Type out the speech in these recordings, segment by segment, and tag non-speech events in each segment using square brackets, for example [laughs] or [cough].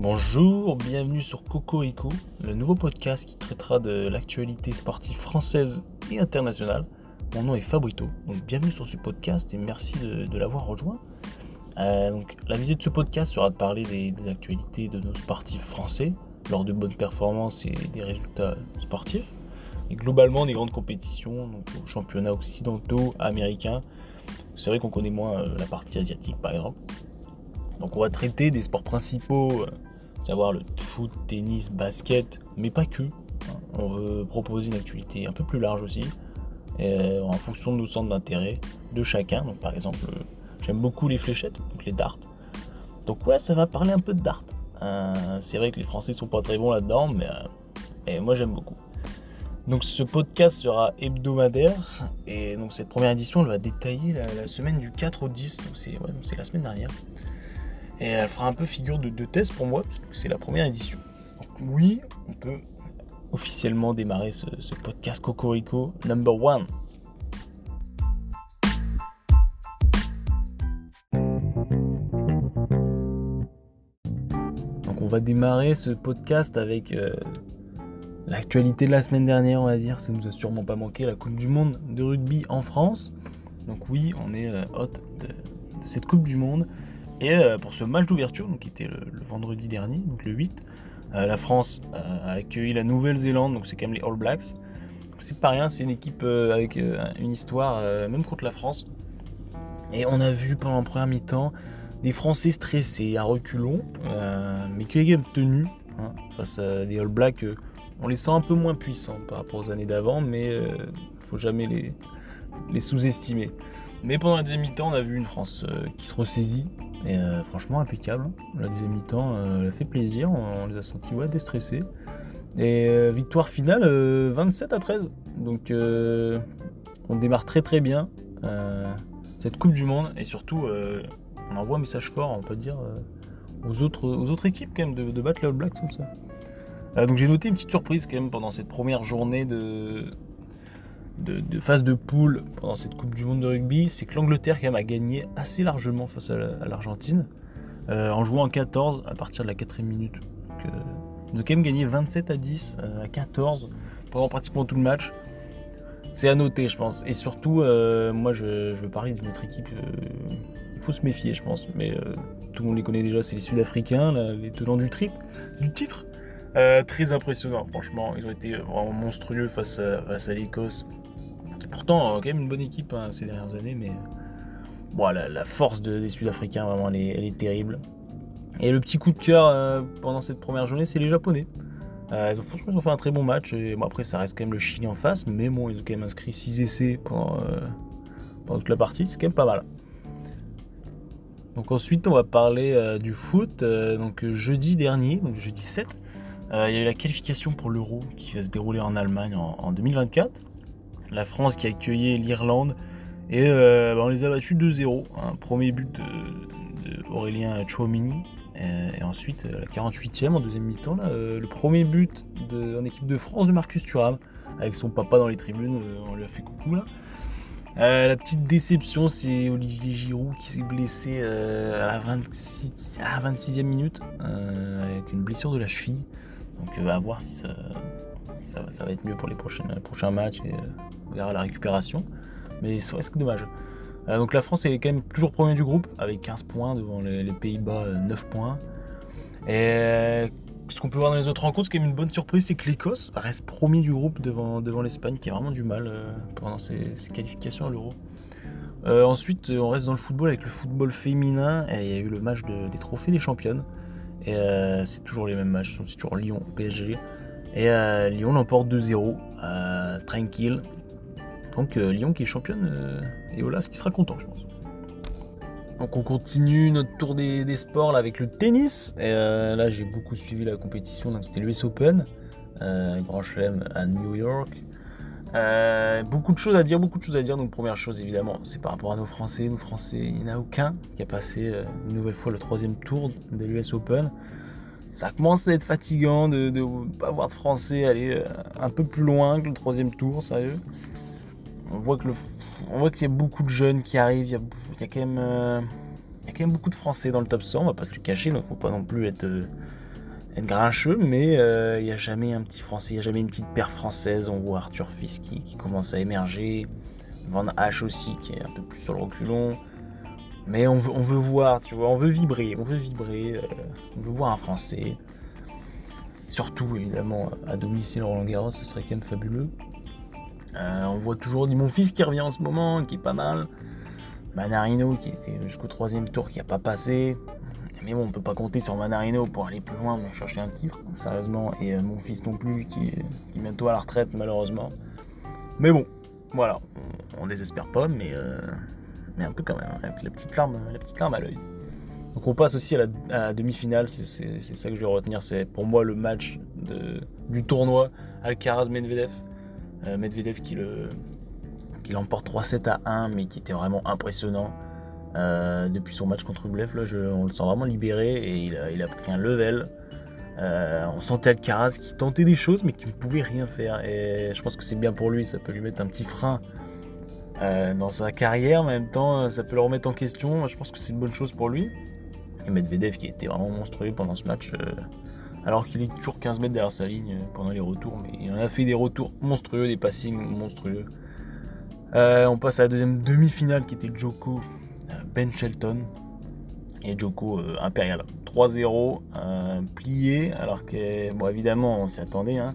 Bonjour, bienvenue sur Cocorico, le nouveau podcast qui traitera de l'actualité sportive française et internationale. Mon nom est Fabrito, donc bienvenue sur ce podcast et merci de, l'avoir rejoint. Euh, donc, la visée de ce podcast sera de parler des, actualités de nos sportifs français lors de bonnes performances et des résultats sportifs. Et globalement des grandes compétitions, donc aux championnats occidentaux, américains. C'est vrai qu'on connaît moins euh, la partie asiatique par exemple. Donc on va traiter des sports principaux, euh, savoir le foot, tennis, basket, mais pas que. On veut proposer une actualité un peu plus large aussi, euh, en fonction de nos centres d'intérêt de chacun. Donc par exemple, euh, j'aime beaucoup les fléchettes, donc les darts. Donc ouais, ça va parler un peu de darts. c'est vrai que les Français sont pas très bons là-dedans, mais moi j'aime beaucoup. Donc ce podcast sera hebdomadaire et donc cette première édition elle va détailler la, semaine du 4 au 10, donc c'est la semaine dernière. Et elle fera un peu figure de, test pour moi, puisque c'est la première édition. Donc oui, on peut officiellement démarrer ce, podcast Cocorico number one. Donc on va démarrer ce podcast avec euh, l'actualité de la semaine dernière, on va dire. Ça nous a sûrement pas manqué la Coupe du Monde de rugby en France. Donc oui, on est euh, hôte de cette Coupe du Monde. Et euh, pour ce match d'ouverture, qui était le, vendredi dernier, donc le 8, euh, la France euh, a accueilli la Nouvelle-Zélande, donc c'est quand même les All Blacks. C'est pas rien, c'est une équipe avec une histoire, même contre la France. Et on a vu pendant la première mi-temps des Français stressés, à reculons, mais qui ont même tenu hein, face à des All Blacks. on les sent un peu moins puissants par rapport aux années d'avant, mais faut jamais les, sous-estimer. Mais pendant la deuxième mi-temps, on a vu une France qui se ressaisit, et euh, franchement, impeccable. La deuxième mi-temps, euh, fait plaisir. On, les a sentis ouais, déstressés. Et euh, victoire finale 27 à 13. Donc on démarre très très bien cette Coupe du Monde. Et surtout, on envoie un message fort, on peut dire, aux, autres, aux autres équipes quand même de, battre les All Blacks comme ça. donc j'ai noté une petite surprise quand même pendant cette première journée de, de, phase de poule pendant cette Coupe du Monde de rugby, c'est que l'Angleterre quand même a gagné assez largement face à l'Argentine euh, en jouant en 14 à partir de la 4 minute. Euh, ils ont quand même gagné 27 à 10 euh, à 14 pendant pratiquement tout le match. C'est à noter, je pense. Et surtout, moi, je, veux parler de notre équipe. il faut se méfier, je pense. Mais tout le monde les connaît déjà, c'est les Sud-Africains, les tenants du, du titre. très impressionnant, franchement. Ils ont été vraiment monstrueux face à l'Écosse. Pourtant, euh, quand même une bonne équipe hein, ces dernières années, mais bon, la, force des Sud-Africains, vraiment, elle est, terrible. Et le petit coup de cœur euh, pendant cette première journée, c'est les Japonais. Euh, ils, ont, franchement, ils ont fait un très bon match. Et, bon, après, ça reste quand même le Chili en face, mais bon, ils ont quand même inscrit 6 essais pendant, toute la partie, c'est quand même pas mal. Donc ensuite, on va parler du foot. donc jeudi dernier, donc jeudi 7, il y a eu la qualification pour l'Euro qui va se dérouler en Allemagne en 2024 la France qui a accueilli l'Irlande. Et euh, bah, on les a battus 2-0. Un premier but de, Aurélien Chouamini. Euh, et, ensuite, euh, la 48e en deuxième mi-temps, le premier but en équipe de France de Marcus Thuram. Avec son papa dans les tribunes, on lui a fait coucou là. la petite déception, c'est Olivier Giroud qui s'est blessé à la 26, à 26e minute avec une blessure de la cheville. Donc à voir si ça, ça, va être mieux pour les prochains matchs et on verra la récupération. Mais c'est presque dommage. Euh, donc la France est quand même toujours premier du groupe avec 15 points devant les, Pays-Bas 9 euh, points. Et euh, ce qu'on peut voir dans les autres rencontres, c'est quand même une bonne surprise, c'est que l'Écosse reste premier du groupe devant, devant l'Espagne qui a vraiment du mal pendant ses, qualifications à l'Euro. ensuite, on reste dans le football avec le football féminin. Et il y a eu le match des trophées des championnes. Et c'est toujours les mêmes matchs, c'est toujours Lyon, PSG. Et Lyon l'emporte 2-0, tranquille. Donc euh, Lyon qui est championne, euh, et Olas qui sera content, je pense. Donc on continue notre tour des, sports avec le tennis. Euh, là j'ai beaucoup suivi la compétition, donc c'était l'US Open, Grand Chelem à New York. beaucoup de choses à dire, beaucoup de choses à dire. Donc première chose évidemment, c'est par rapport à nos Français. Nos Français, il n'y en a aucun qui a passé une nouvelle fois le troisième tour de l'US Open. Ça commence à être fatigant de ne pas voir de Français aller un peu plus loin que le troisième tour, sérieux on voit qu'il y a beaucoup de jeunes qui arrivent. Il y a, quand même, euh, beaucoup de Français dans le top 100. On va pas se le cacher. Donc, faut pas non plus être, euh, grincheux, mais il n'y a jamais un petit français, il n'y a jamais une petite paire française. On voit Arthur Fils qui, qui, commence à émerger, Van H aussi qui est un peu plus sur le reculon. Mais on veut, on veut voir, tu vois, on veut vibrer, on veut vibrer, on veut voir un français. Surtout, évidemment, à domicile Roland Garros, ce serait quand même fabuleux. Euh, on voit toujours mon fils qui revient en ce moment, qui est pas mal. Manarino qui était jusqu'au troisième tour, qui n'a pas passé. Mais bon, on peut pas compter sur Manarino pour aller plus loin, pour chercher un titre, sérieusement. Et euh, mon fils non plus, qui est, bientôt à la retraite, malheureusement. Mais bon, voilà, on, désespère pas, mais, euh, mais un peu quand même, avec la petite larme, la petite larme à l'œil. Donc on passe aussi à la, demi-finale, c'est ça que je vais retenir, c'est pour moi le match de, du tournoi Alcaraz-Medvedev. Euh, Medvedev qui le qui l'emporte 3-7 à 1, mais qui était vraiment impressionnant. Euh, depuis son match contre Rublev, là, on le sent vraiment libéré et il a, il a pris un level. Euh, on sentait Alcaraz qui tentait des choses mais qui ne pouvait rien faire. Et je pense que c'est bien pour lui, ça peut lui mettre un petit frein dans sa carrière, mais en même temps ça peut le remettre en question. Je pense que c'est une bonne chose pour lui. Et Medvedev qui était vraiment monstrueux pendant ce match, euh, alors qu'il est toujours 15 mètres derrière sa ligne euh, pendant les retours, mais il en a fait des retours monstrueux, des passings monstrueux. Euh, on passe à la deuxième demi-finale qui était Joko Ben Shelton. Et Joko impérial. 3-0, plié, alors que, on s'y attendait. Hein.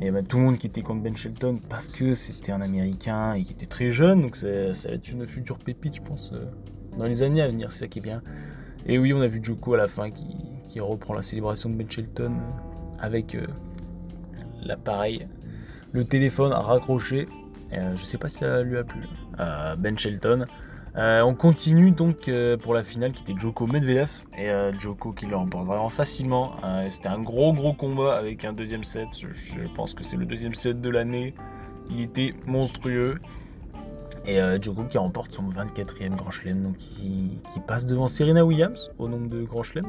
Et ben, tout le monde qui était contre Ben Shelton parce que c'était un américain et qui était très jeune, donc ça, va être une future pépite, je pense, dans les années à venir, c'est ça qui est bien. Et oui, on a vu Joko à la fin qui, reprend la célébration de Ben Shelton avec euh, l'appareil, le téléphone raccroché. Euh, je sais pas si ça lui a plu. Euh, ben Shelton. On continue donc pour la finale qui était Joko Medvedev et Joko qui le remporte vraiment facilement. C'était un gros gros combat avec un deuxième set. je pense que c'est le deuxième set de l'année. Il était monstrueux. Et euh, Djoko qui remporte son 24e Grand Chelem, donc qui, passe devant Serena Williams au nombre de Grand Chelem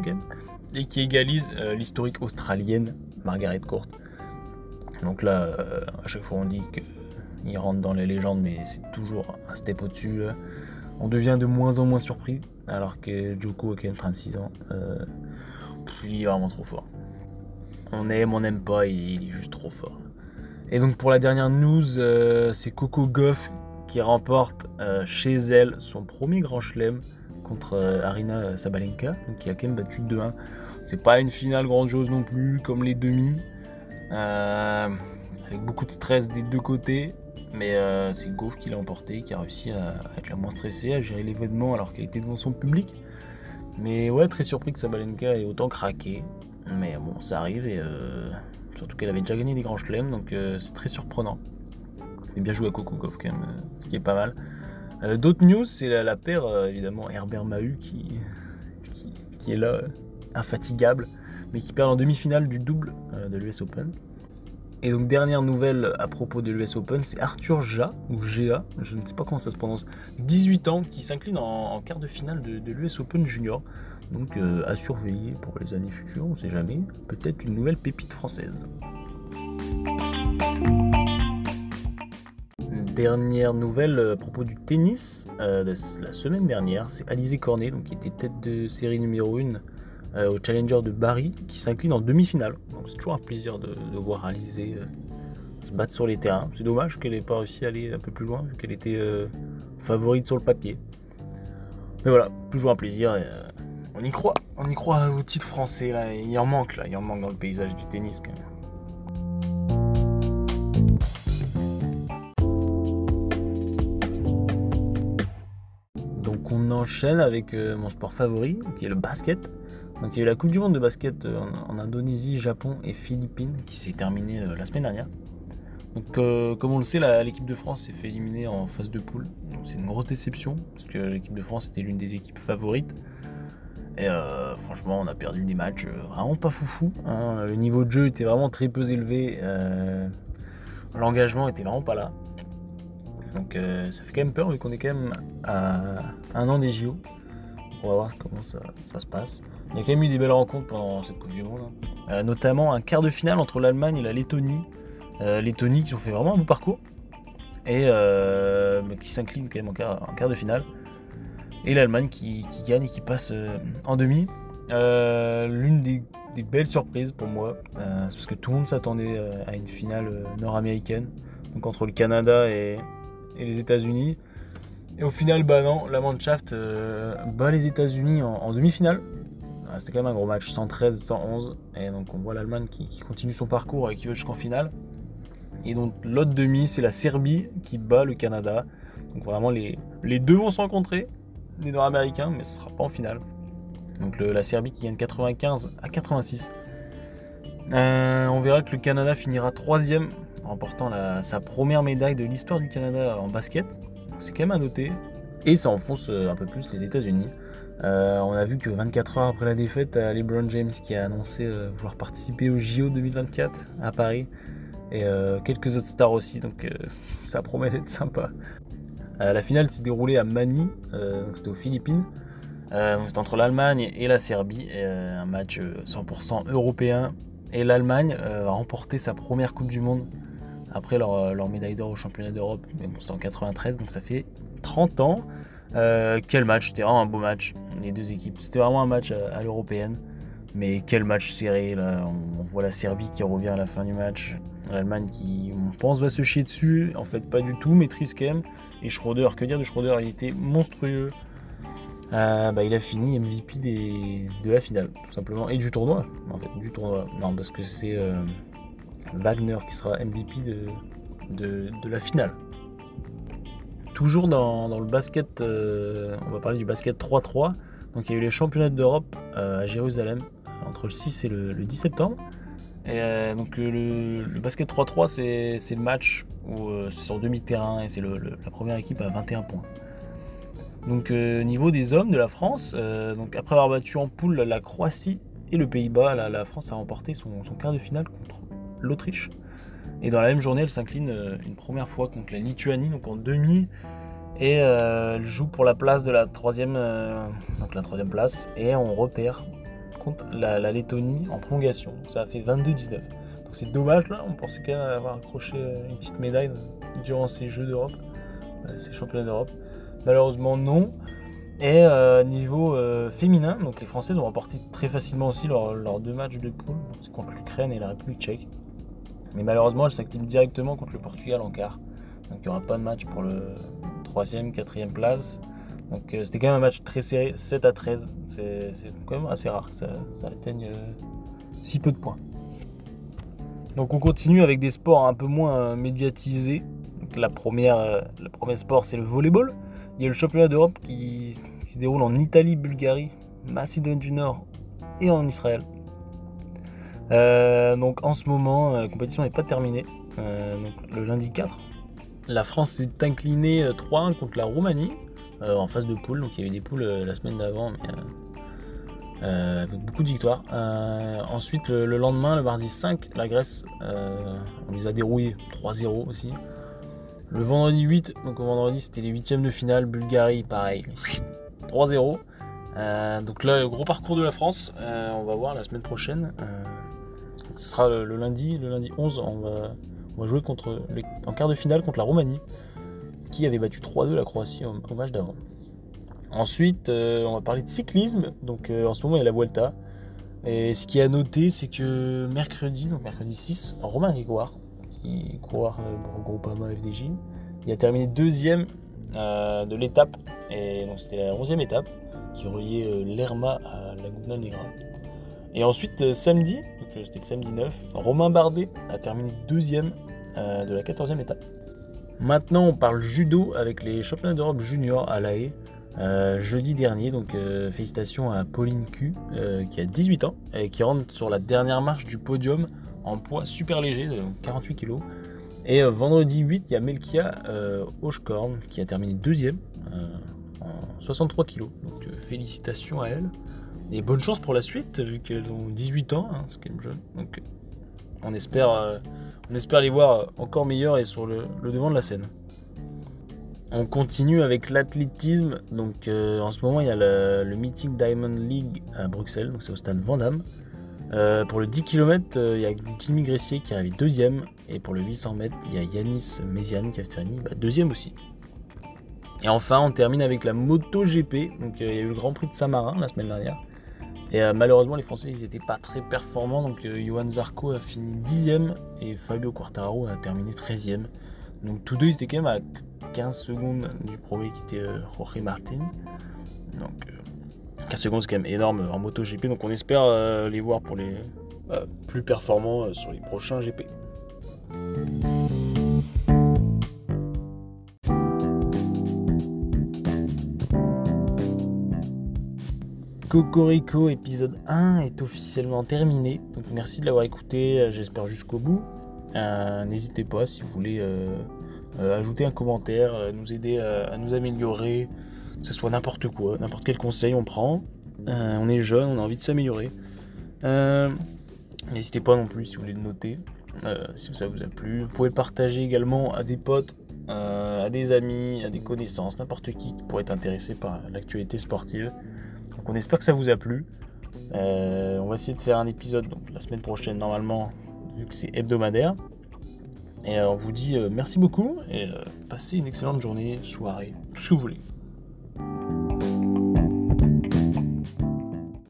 et qui égalise euh, l'historique australienne Margaret Court. Donc là, euh, à chaque fois on dit qu'il rentre dans les légendes, mais c'est toujours un step au-dessus. On devient de moins en moins surpris, alors que Djoko a quand même 36 ans. il est vraiment trop fort. On aime, on n'aime pas, il est juste trop fort. Et donc pour la dernière news, c'est Coco Goff qui remporte euh, chez elle son premier grand chelem contre euh, Arina Sabalenka, donc qui a quand même battu 2-1. C'est pas une finale grandiose non plus, comme les demi, euh, avec beaucoup de stress des deux côtés. Mais c'est Goff qui l'a emporté, qui a réussi à, être la moins stressée, à gérer l'événement alors qu'elle était devant son public. Mais ouais, très surpris que Sabalenka ait autant craqué. Mais bon, ça arrive et surtout qu'elle avait déjà gagné des grands chelems, donc c'est très surprenant bien joué à Coco quand même, euh, ce qui est pas mal. Euh, d'autres news, c'est la, paire, euh, évidemment, Herbert Mahut qui, est là, infatigable, mais qui perd en demi-finale du double de l'US Open. Et donc, dernière nouvelle à propos de l'US Open, c'est Arthur Ja, ou GA, je ne sais pas comment ça se prononce, 18 ans, qui s'incline en, quart de finale de, l'US Open Junior. Donc, à surveiller pour les années futures, on ne sait jamais, peut-être une nouvelle pépite française. dernière nouvelle euh, à propos du tennis euh, la semaine dernière, c'est Alizé Cornet, donc qui était tête de série numéro 1 euh, au Challenger de Bari, qui s'incline en demi-finale. Donc c'est toujours un plaisir de, voir Alizé se battre sur les terrains. C'est dommage qu'elle n'ait pas réussi à aller un peu plus loin, vu qu'elle était favorite sur le papier. Mais voilà, toujours un plaisir. on y croit, on y croit au titre français. Il en manque là, il en manque dans le paysage du tennis quand même. enchaîne avec euh, mon sport favori, qui est le basket. Donc il y a eu la Coupe du Monde de basket euh, en, Indonésie, Japon et Philippines qui s'est terminée euh, la semaine dernière. Donc comme on le sait, l'équipe de France s'est fait éliminer en phase de poule. C'est une grosse déception parce que l'équipe de France était l'une des équipes favorites. Et franchement, on a perdu des matchs vraiment pas foufou. Hein. Le niveau de jeu était vraiment très peu élevé. L'engagement était vraiment pas là. Donc euh, ça fait quand même peur vu qu'on est quand même à un an des JO. On va voir comment ça, se passe. Il y a quand même eu des belles rencontres pendant cette Coupe du Monde. Hein. Euh, notamment un quart de finale entre l'Allemagne et la Lettonie. Euh, Lettonie qui ont fait vraiment un beau parcours. Et qui s'incline quand même en quart, de finale. Et l'Allemagne qui, gagne et qui passe en demi. L'une des, belles surprises pour moi, c'est parce que tout le monde s'attendait à une finale nord-américaine, donc entre le Canada et, les États-Unis. Et au final, bah non, la Mannschaft bat les États-Unis en demi-finale. Ah, c'était quand même un gros match, 113-111. Et donc on voit l'Allemagne qui, continue son parcours et qui va jusqu'en finale. Et donc l'autre demi, c'est la Serbie qui bat le Canada. Donc vraiment les, les deux vont se rencontrer, les Nord-Américains, mais ce sera pas en finale. Donc la Serbie qui gagne 95 à 86. Euh, on verra que le Canada finira troisième, remportant sa première médaille de l'histoire du Canada en basket. C'est quand même à noter. Et ça enfonce euh, un peu plus les États-Unis. Euh, on a vu que 24 heures après la défaite, LeBron James qui a annoncé euh, vouloir participer au JO 2024 à Paris et euh, quelques autres stars aussi, donc ça promet d'être sympa. la finale s'est déroulée à Mani, c'était aux Philippines. c'était entre l'Allemagne et la Serbie, un match 100% européen. Et l'Allemagne a remporté sa première Coupe du Monde après leur, leur médaille d'or au championnat d'Europe. Mais bon, c'était en 93, donc ça fait 30 ans. Euh, quel match, c'était vraiment un beau match, les deux équipes. C'était vraiment un match à, l'européenne. Mais quel match serré. On, voit la Serbie qui revient à la fin du match. L'Allemagne qui, on pense, va se chier dessus. En fait, pas du tout, maîtrise quand. Et Schroeder, que dire de Schroeder Il était monstrueux. Euh, bah, il a fini MVP de la finale, tout simplement. Et du tournoi, en fait, du tournoi. Non, parce que c'est euh, Wagner qui sera MVP de la finale. Toujours dans, le basket, euh, on va parler du basket 3-3. Donc il y a eu les championnats d'Europe euh, à Jérusalem euh, entre le 6 et le, 10 septembre. Et donc le, basket 3-3 c'est le match où c'est sur demi-terrain et c'est la première équipe à 21 points. Donc niveau des hommes de la France, donc après avoir battu en poule la Croatie et le Pays-Bas, la, France a remporté son, son quart de finale contre l'Autriche. Et dans la même journée, elle s'incline euh, une première fois contre la Lituanie, donc en demi. Et euh, elle joue pour la place de la troisième, euh, donc la troisième place. Et on repère contre la, Lettonie en prolongation. Donc ça a fait 22-19. Donc c'est dommage là, on pensait quand même avoir accroché une petite médaille durant ces Jeux d'Europe, ces championnats d'Europe. Malheureusement non. Et niveau féminin, donc les Françaises ont remporté très facilement aussi leurs deux matchs de poule, contre l'Ukraine et la République tchèque. Mais malheureusement, elle s'active directement contre le Portugal en quart. Donc il n'y aura pas de match pour le 3ème, 4ème place. Donc euh, c'était quand même un match très serré, 7 à 13. C'est quand même assez rare que ça, atteigne euh, si peu de points. Donc on continue avec des sports un peu moins euh, médiatisés. Le premier sport c'est le volleyball. Il y a le championnat d'Europe qui, se déroule en Italie, Bulgarie, Macédoine du Nord et en Israël. Euh, donc en ce moment, euh, la compétition n'est pas terminée. Euh, le lundi 4, la France s'est inclinée 3-1 contre la Roumanie en phase de poule. Donc il y a eu des poules la semaine d'avant, mais avec beaucoup de victoires. ensuite, le, lendemain, le mardi 5, la Grèce, on les a dérouillés 3-0 aussi. Le vendredi 8, donc au vendredi, c'était les huitièmes de finale. Bulgarie, pareil, [laughs] 3-0. donc là, gros parcours de la France, on va voir la semaine prochaine ce sera le, lundi, le lundi 11, on va, jouer en quart de finale contre la Roumanie, qui avait battu 3-2 la Croatie au, match d'avant. Ensuite, euh, on va parler de cyclisme. Donc euh, en ce moment, il y a la Vuelta. Et ce qui est à noter, c'est que mercredi, donc mercredi 6, Romain Grégoire, qui court pour Groupama FDJ, il a terminé deuxième euh, de l'étape. Et donc c'était la 11e étape qui reliait l'Erma à Laguna Negra. Et ensuite, samedi, c'était le samedi 9. Romain Bardet a terminé deuxième euh, de la 14e étape. Maintenant, on parle judo avec les championnats d'Europe junior à La Haye. Euh, jeudi dernier, donc euh, félicitations à Pauline Q qui a 18 ans et qui rentre sur la dernière marche du podium en poids super léger, de 48 kg. Et vendredi 8, il y a Melkia Hochkorn qui a terminé deuxième en 63 kg. Donc félicitations à elle. Et bonne chance pour la suite, vu qu'elles ont 18 ans, hein, c'est même jeune. Donc on espère, euh, on espère les voir encore meilleures et sur le, devant de la scène. On continue avec l'athlétisme. Donc euh, en ce moment, il y a le, Meeting Diamond League à Bruxelles, donc c'est au stade Vandam. Euh, pour le 10 km, il y a Jimmy Gressier qui arrive deuxième. Et pour le 800 mètres, il y a Yanis Méziane qui a fini bah, deuxième aussi. Et enfin, on termine avec la MotoGP. Donc il y a eu le Grand Prix de Saint-Marin la semaine dernière. Et malheureusement, les Français, ils n'étaient pas très performants. Donc, Johan Zarco a fini 10ème et Fabio Quartararo a terminé 13ème. Donc, tous deux, ils étaient quand même à 15 secondes du premier qui était Jorge Martin. Donc, 15 secondes, c'est quand même énorme en MotoGP. Donc, on espère les voir pour les plus performants sur les prochains GP. Cocorico épisode 1 est officiellement terminé. Donc merci de l'avoir écouté, euh, j'espère jusqu'au bout. Euh, n'hésitez pas si vous voulez euh, ajouter un commentaire, nous aider à nous améliorer, que ce soit n'importe quoi, n'importe quel conseil on prend. on est jeune, on a envie de s'améliorer. N'hésitez pas non plus si vous voulez le noter, si ça vous a plu. Vous pouvez partager également à des potes, à des amis, à des connaissances, n'importe qui qui pourrait être intéressé par l'actualité sportive. Donc on espère que ça vous a plu. Euh, on va essayer de faire un épisode la semaine prochaine normalement, vu que c'est hebdomadaire. Et euh, on vous dit euh, merci beaucoup et passez une excellente journée, soirée, tout ce que vous voulez.